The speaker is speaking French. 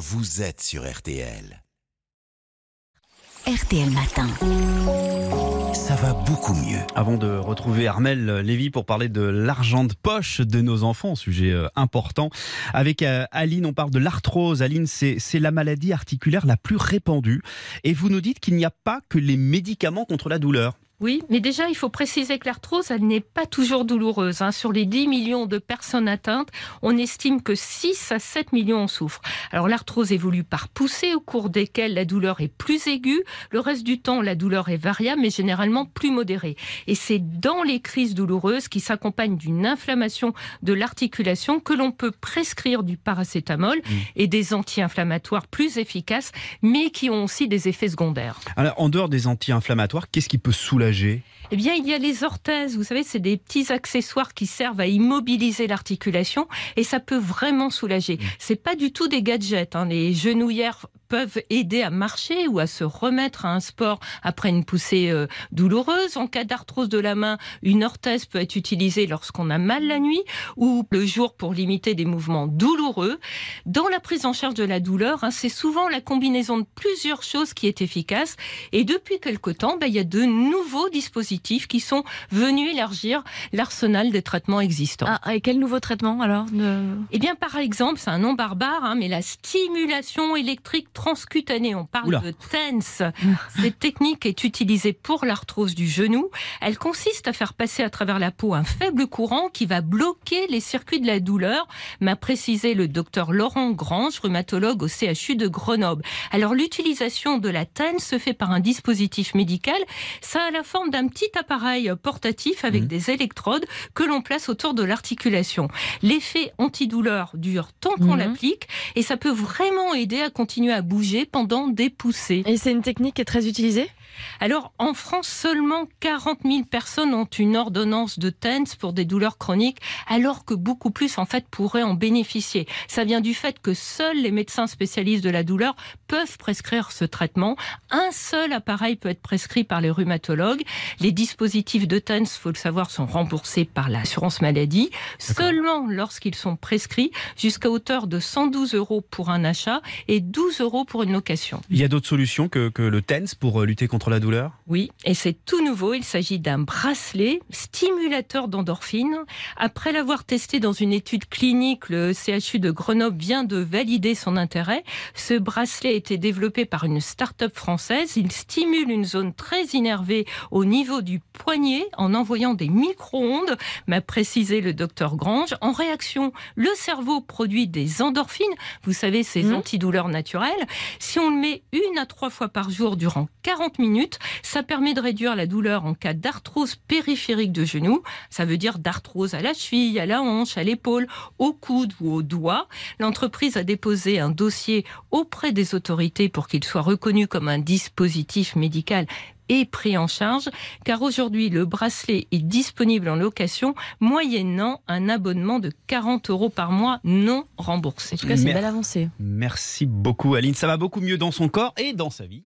vous êtes sur RTL. RTL Matin. Ça va beaucoup mieux. Avant de retrouver Armel Lévy pour parler de l'argent de poche de nos enfants, sujet euh, important. Avec euh, Aline, on parle de l'arthrose. Aline, c'est c'est la maladie articulaire la plus répandue. Et vous nous dites qu'il n'y a pas que les médicaments contre la douleur. Oui, mais déjà, il faut préciser que l'arthrose, elle n'est pas toujours douloureuse. hein. Sur les 10 millions de personnes atteintes, on estime que 6 à 7 millions en souffrent. Alors, l'arthrose évolue par poussée, au cours desquelles la douleur est plus aiguë. Le reste du temps, la douleur est variable, mais généralement plus modérée. Et c'est dans les crises douloureuses qui s'accompagnent d'une inflammation de l'articulation que l'on peut prescrire du paracétamol et des anti-inflammatoires plus efficaces, mais qui ont aussi des effets secondaires. Alors, en dehors des anti-inflammatoires, qu'est-ce qui peut soulager Eh bien, il y a les orthèses. Vous savez, c'est des petits accessoires qui servent à immobiliser l'articulation et ça peut vraiment soulager. C'est pas du tout des gadgets. hein. Les genouillères peuvent aider à marcher ou à se remettre à un sport après une poussée euh, douloureuse. En cas d'arthrose de la main, une orthèse peut être utilisée lorsqu'on a mal la nuit ou le jour pour limiter des mouvements douloureux. Dans la prise en charge de la douleur, hein, c'est souvent la combinaison de plusieurs choses qui est efficace. Et depuis quelque temps, ben, il y a de nouveaux dispositifs qui sont venus élargir l'arsenal des traitements existants. Ah, et quel nouveau traitement alors de- Eh bien, par exemple, c'est un nom barbare, hein, mais la stimulation électrique transcutanée, on parle Oula. de TENS. Cette technique est utilisée pour l'arthrose du genou. Elle consiste à faire passer à travers la peau un faible courant qui va bloquer les circuits de la douleur, m'a précisé le docteur Laurent Grange, rhumatologue au CHU de Grenoble. Alors, l'utilisation de la TENS se fait par un dispositif médical. Ça a la forme d'un petit appareil portatif avec des électrodes que l'on place autour de l'articulation. L'effet antidouleur dure tant qu'on Mhm. l'applique et ça peut vraiment aider à continuer à bouger pendant des poussées. Et c'est une technique qui est très utilisée? Alors, en France, seulement 40 000 personnes ont une ordonnance de TENS pour des douleurs chroniques, alors que beaucoup plus, en fait, pourraient en bénéficier. Ça vient du fait que seuls les médecins spécialistes de la douleur peuvent prescrire ce traitement. Un seul appareil peut être prescrit par les rhumatologues. Les dispositifs de TENS, faut le savoir, sont remboursés par l'assurance maladie, seulement lorsqu'ils sont prescrits, jusqu'à hauteur de 112 euros pour un achat et 12 euros pour une location. Il y a d'autres solutions que, que le TENS pour euh, lutter contre la douleur Oui, et c'est tout nouveau. Il s'agit d'un bracelet stimulateur d'endorphine. Après l'avoir testé dans une étude clinique, le CHU de Grenoble vient de valider son intérêt. Ce bracelet a été développé par une start-up française. Il stimule une zone très innervée au niveau du poignet en envoyant des micro-ondes, m'a précisé le docteur Grange. En réaction, le cerveau produit des endorphines. Vous savez, ces Mhm. antidouleurs naturelles. Si on le met une à trois fois par jour durant 40 minutes, ça permet de réduire la douleur en cas d'arthrose périphérique de genou. Ça veut dire d'arthrose à la cheville, à la hanche, à l'épaule, au coude ou au doigt. L'entreprise a déposé un dossier auprès des autorités pour qu'il soit reconnu comme un dispositif médical et pris en charge, car aujourd'hui le bracelet est disponible en location, moyennant un abonnement de 40 euros par mois non remboursé. En tout cas, c'est une belle avancée. Merci beaucoup Aline, ça va beaucoup mieux dans son corps et dans sa vie.